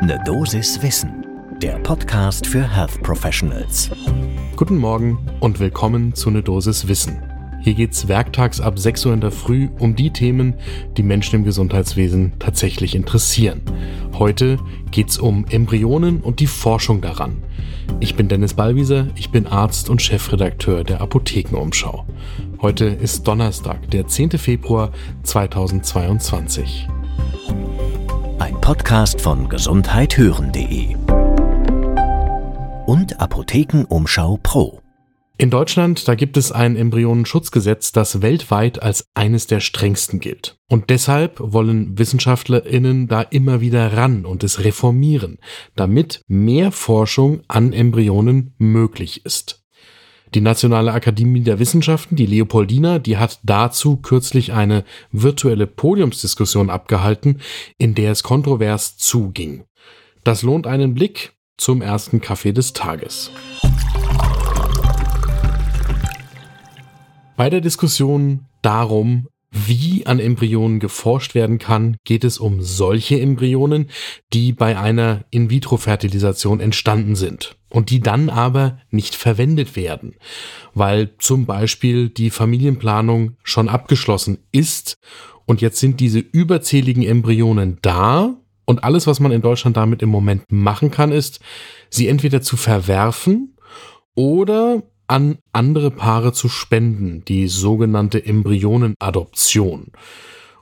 Ne Dosis Wissen, der Podcast für Health Professionals. Guten Morgen und willkommen zu Ne Dosis Wissen. Hier geht's werktags ab 6 Uhr in der Früh um die Themen, die Menschen im Gesundheitswesen tatsächlich interessieren. Heute geht's um Embryonen und die Forschung daran. Ich bin Dennis Ballwieser, ich bin Arzt und Chefredakteur der Apothekenumschau. Heute ist Donnerstag, der 10. Februar 2022. Podcast von gesundheithören.de und Apothekenumschau Pro. In Deutschland, da gibt es ein Embryonenschutzgesetz, das weltweit als eines der strengsten gilt. Und deshalb wollen WissenschaftlerInnen da immer wieder ran und es reformieren, damit mehr Forschung an Embryonen möglich ist. Die Nationale Akademie der Wissenschaften, die Leopoldina, die hat dazu kürzlich eine virtuelle Podiumsdiskussion abgehalten, in der es kontrovers zuging. Das lohnt einen Blick zum ersten Kaffee des Tages. Bei der Diskussion darum, wie an Embryonen geforscht werden kann, geht es um solche Embryonen, die bei einer In-vitro-Fertilisation entstanden sind und die dann aber nicht verwendet werden, weil zum Beispiel die Familienplanung schon abgeschlossen ist und jetzt sind diese überzähligen Embryonen da und alles, was man in Deutschland damit im Moment machen kann, ist, sie entweder zu verwerfen oder an andere Paare zu spenden, die sogenannte Embryonenadoption.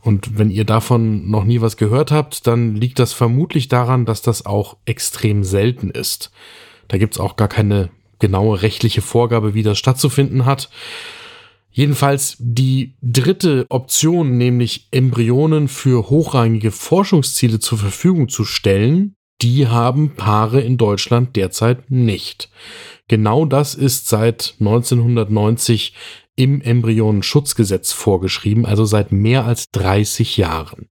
Und wenn ihr davon noch nie was gehört habt, dann liegt das vermutlich daran, dass das auch extrem selten ist. Da gibt's auch gar keine genaue rechtliche Vorgabe, wie das stattzufinden hat. Jedenfalls die dritte Option, nämlich Embryonen für hochrangige Forschungsziele zur Verfügung zu stellen, die haben Paare in Deutschland derzeit nicht. Genau das ist seit 1990 im Embryonenschutzgesetz vorgeschrieben, also seit mehr als 30 Jahren.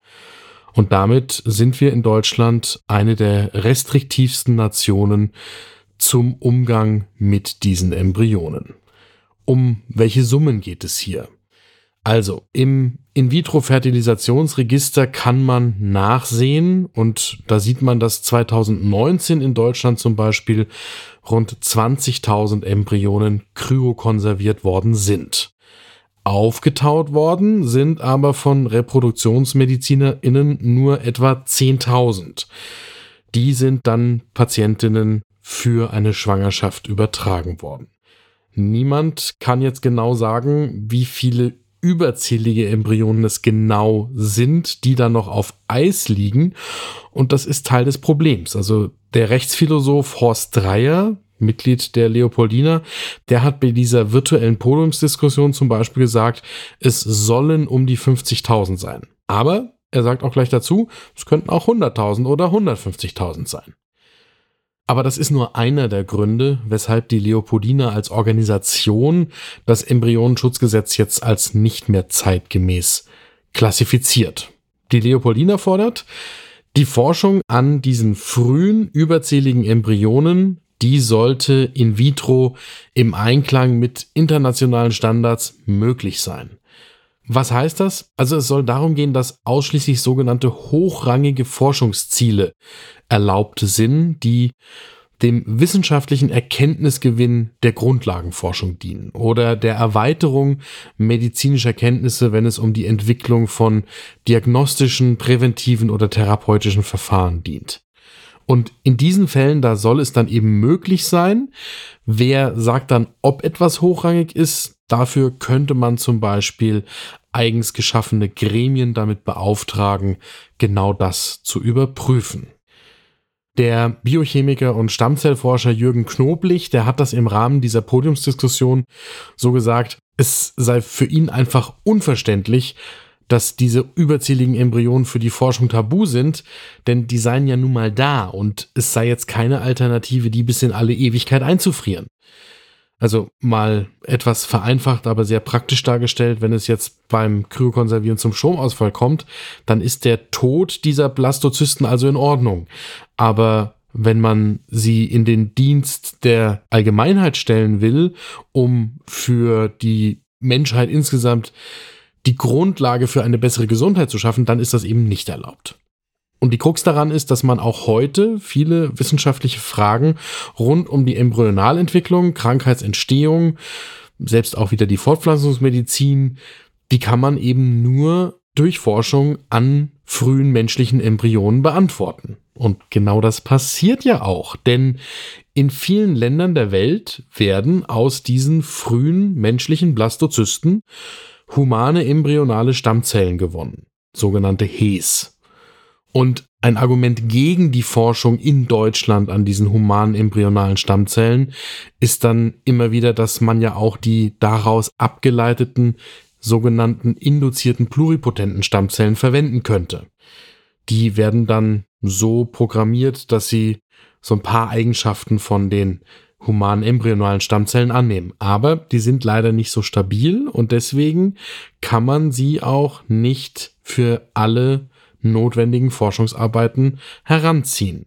Und damit sind wir in Deutschland eine der restriktivsten Nationen zum Umgang mit diesen Embryonen. Um welche Summen geht es hier? Also im In-vitro-Fertilisationsregister kann man nachsehen und da sieht man, dass 2019 in Deutschland zum Beispiel rund 20.000 Embryonen kryokonserviert worden sind. Aufgetaut worden sind aber von ReproduktionsmedizinerInnen nur etwa 10.000. Die sind dann Patientinnen für eine Schwangerschaft übertragen worden. Niemand kann jetzt genau sagen, wie viele überzählige Embryonen es genau sind, die dann noch auf Eis liegen. Und das ist Teil des Problems. Also der Rechtsphilosoph Horst Dreier, Mitglied der Leopoldina, der hat bei dieser virtuellen Podiumsdiskussion zum Beispiel gesagt, es sollen um die 50.000 sein. Aber er sagt auch gleich dazu, es könnten auch 100.000 oder 150.000 sein. Aber das ist nur einer der Gründe, weshalb die Leopoldina als Organisation das Embryonenschutzgesetz jetzt als nicht mehr zeitgemäß klassifiziert. Die Leopoldina fordert, die Forschung an diesen frühen überzähligen Embryonen, die sollte in vitro im Einklang mit internationalen Standards möglich sein. Was heißt das? Also es soll darum gehen, dass ausschließlich sogenannte hochrangige Forschungsziele erlaubt sind, die dem wissenschaftlichen Erkenntnisgewinn der Grundlagenforschung dienen oder der Erweiterung medizinischer Kenntnisse, wenn es um die Entwicklung von diagnostischen, präventiven oder therapeutischen Verfahren dient. Und in diesen Fällen, da soll es dann eben möglich sein, wer sagt dann, ob etwas hochrangig ist, dafür könnte man zum Beispiel eigens geschaffene Gremien damit beauftragen, genau das zu überprüfen. Der Biochemiker und Stammzellforscher Jürgen Knoblich, der hat das im Rahmen dieser Podiumsdiskussion so gesagt, es sei für ihn einfach unverständlich, dass diese überzähligen Embryonen für die Forschung tabu sind, denn die seien ja nun mal da und es sei jetzt keine Alternative, die bis in alle Ewigkeit einzufrieren. Also mal etwas vereinfacht, aber sehr praktisch dargestellt, wenn es jetzt beim Kryokonservieren zum Stromausfall kommt, dann ist der Tod dieser Blastozysten also in Ordnung. Aber wenn man sie in den Dienst der Allgemeinheit stellen will, um für die Menschheit insgesamt die Grundlage für eine bessere Gesundheit zu schaffen, dann ist das eben nicht erlaubt. Und die Krux daran ist, dass man auch heute viele wissenschaftliche Fragen rund um die Embryonalentwicklung, Krankheitsentstehung, selbst auch wieder die Fortpflanzungsmedizin, die kann man eben nur durch Forschung an frühen menschlichen Embryonen beantworten. Und genau das passiert ja auch, denn in vielen Ländern der Welt werden aus diesen frühen menschlichen Blastozysten humane embryonale Stammzellen gewonnen, sogenannte HES. Und ein Argument gegen die Forschung in Deutschland an diesen humanen embryonalen Stammzellen ist dann immer wieder, dass man ja auch die daraus abgeleiteten sogenannten induzierten pluripotenten Stammzellen verwenden könnte. Die werden dann so programmiert, dass sie so ein paar Eigenschaften von den humanen embryonalen Stammzellen annehmen. Aber die sind leider nicht so stabil und deswegen kann man sie auch nicht für alle notwendigen Forschungsarbeiten heranziehen.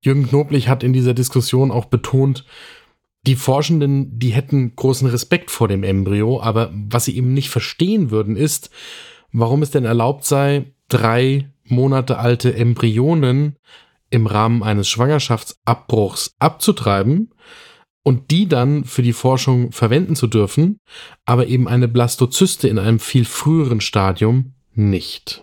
Jürgen Knoblich hat in dieser Diskussion auch betont, die Forschenden, die hätten großen Respekt vor dem Embryo, aber was sie eben nicht verstehen würden, ist, warum es denn erlaubt sei, drei Monate alte Embryonen im Rahmen eines Schwangerschaftsabbruchs abzutreiben und die dann für die Forschung verwenden zu dürfen, aber eben eine Blastozyste in einem viel früheren Stadium nicht.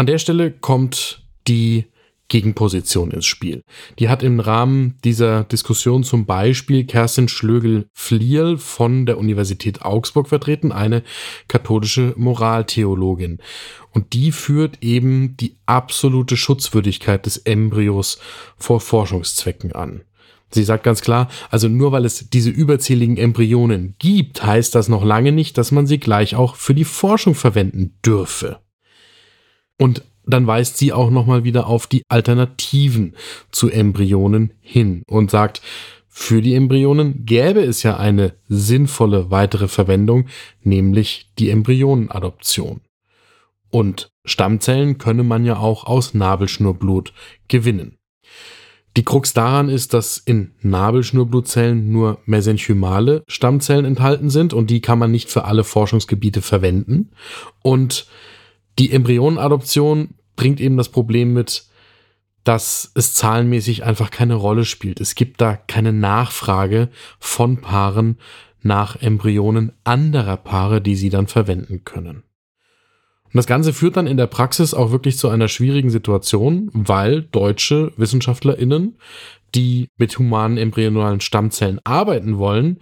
An der Stelle kommt die Gegenposition ins Spiel. Die hat im Rahmen dieser Diskussion zum Beispiel Kerstin Schlögel-Flierl von der Universität Augsburg vertreten, eine katholische Moraltheologin. Und die führt eben die absolute Schutzwürdigkeit des Embryos vor Forschungszwecken an. Sie sagt ganz klar, also nur weil es diese überzähligen Embryonen gibt, heißt das noch lange nicht, dass man sie gleich auch für die Forschung verwenden dürfe. Und dann weist sie auch nochmal wieder auf die Alternativen zu Embryonen hin und sagt, für die Embryonen gäbe es ja eine sinnvolle weitere Verwendung, nämlich die Embryonenadoption. Und Stammzellen könne man ja auch aus Nabelschnurblut gewinnen. Die Krux daran ist, dass in Nabelschnurblutzellen nur mesenchymale Stammzellen enthalten sind und die kann man nicht für alle Forschungsgebiete verwenden. Und die Embryonenadoption bringt eben das Problem mit, dass es zahlenmäßig einfach keine Rolle spielt. Es gibt da keine Nachfrage von Paaren nach Embryonen anderer Paare, die sie dann verwenden können. Und das Ganze führt dann in der Praxis auch wirklich zu einer schwierigen Situation, weil deutsche WissenschaftlerInnen, die mit humanen embryonalen Stammzellen arbeiten wollen,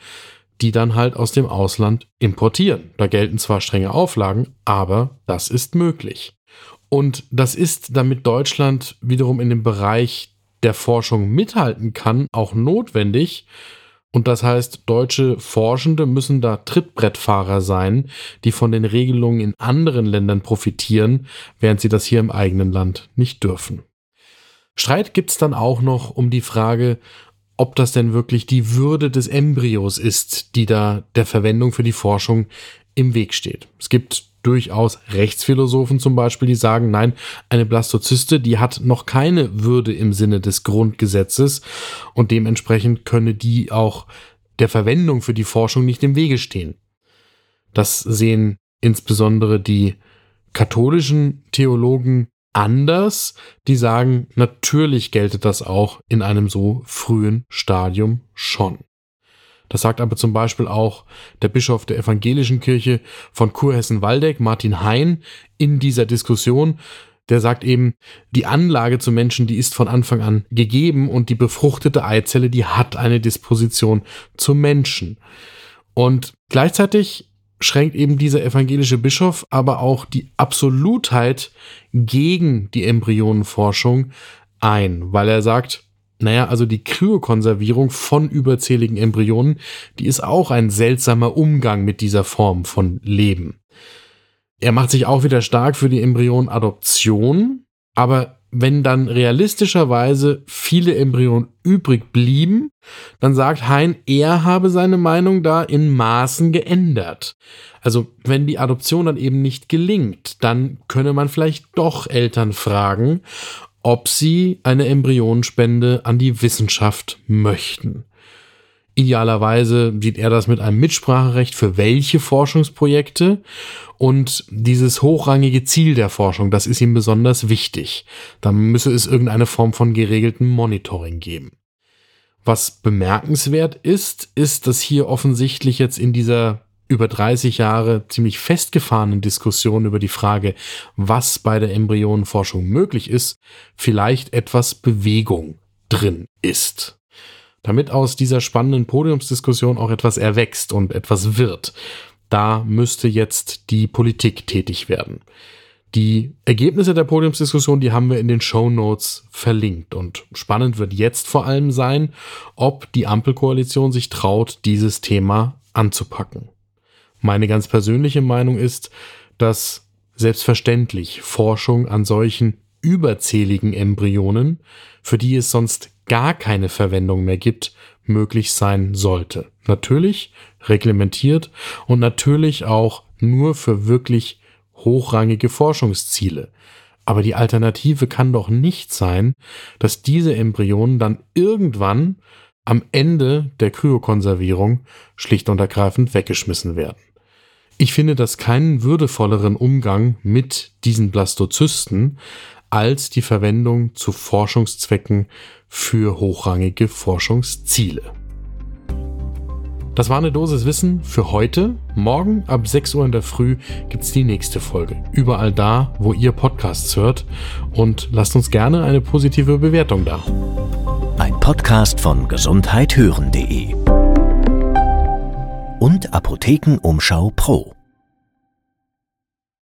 die dann halt aus dem Ausland importieren. Da gelten zwar strenge Auflagen, aber das ist möglich. Und das ist, damit Deutschland wiederum in dem Bereich der Forschung mithalten kann, auch notwendig. Und das heißt, deutsche Forschende müssen da Trittbrettfahrer sein, die von den Regelungen in anderen Ländern profitieren, während sie das hier im eigenen Land nicht dürfen. Streit gibt's dann auch noch um die Frage, ob das denn wirklich die Würde des Embryos ist, die da der Verwendung für die Forschung im Weg steht. Es gibt durchaus Rechtsphilosophen zum Beispiel, die sagen, nein, eine Blastozyste, die hat noch keine Würde im Sinne des Grundgesetzes und dementsprechend könne die auch der Verwendung für die Forschung nicht im Wege stehen. Das sehen insbesondere die katholischen Theologen anders, die sagen, natürlich gelte das auch in einem so frühen Stadium schon. Das sagt aber zum Beispiel auch der Bischof der evangelischen Kirche von Kurhessen-Waldeck, Martin Hein, in dieser Diskussion. Der sagt eben, die Anlage zu Menschen, die ist von Anfang an gegeben und die befruchtete Eizelle, die hat eine Disposition zum Menschen. Und gleichzeitig schränkt eben dieser evangelische Bischof aber auch die Absolutheit gegen die Embryonenforschung ein, weil er sagt, naja, also die Kryokonservierung von überzähligen Embryonen, die ist auch ein seltsamer Umgang mit dieser Form von Leben. Er macht sich auch wieder stark für die Embryonadoption, aber wenn dann realistischerweise viele Embryonen übrig blieben, dann sagt Hein, er habe seine Meinung da in Maßen geändert. Also wenn die Adoption dann eben nicht gelingt, dann könne man vielleicht doch Eltern fragen, ob sie eine Embryonenspende an die Wissenschaft möchten. Idealerweise sieht er das mit einem Mitspracherecht für welche Forschungsprojekte und dieses hochrangige Ziel der Forschung, das ist ihm besonders wichtig. Da müsse es irgendeine Form von geregeltem Monitoring geben. Was bemerkenswert ist, ist, dass hier offensichtlich jetzt in dieser über 30 Jahre ziemlich festgefahrenen Diskussion über die Frage, was bei der Embryonenforschung möglich ist, vielleicht etwas Bewegung drin ist damit aus dieser spannenden Podiumsdiskussion auch etwas erwächst und etwas wird. Da müsste jetzt die Politik tätig werden. Die Ergebnisse der Podiumsdiskussion, die haben wir in den Show Notes verlinkt. Und spannend wird jetzt vor allem sein, ob die Ampelkoalition sich traut, dieses Thema anzupacken. Meine ganz persönliche Meinung ist, dass selbstverständlich Forschung an solchen überzähligen Embryonen, für die es sonst gar keine Verwendung mehr gibt, möglich sein sollte. Natürlich reglementiert und natürlich auch nur für wirklich hochrangige Forschungsziele. Aber die Alternative kann doch nicht sein, dass diese Embryonen dann irgendwann am Ende der Kryokonservierung schlicht und ergreifend weggeschmissen werden. Ich finde das keinen würdevolleren Umgang mit diesen Blastozysten, als die Verwendung zu Forschungszwecken für hochrangige Forschungsziele. Das war eine Dosis Wissen für heute. Morgen ab 6 Uhr in der Früh gibt es die nächste Folge. Überall da, wo ihr Podcasts hört. Und lasst uns gerne eine positive Bewertung da. Ein Podcast von gesundheithören.de und Apothekenumschau Pro.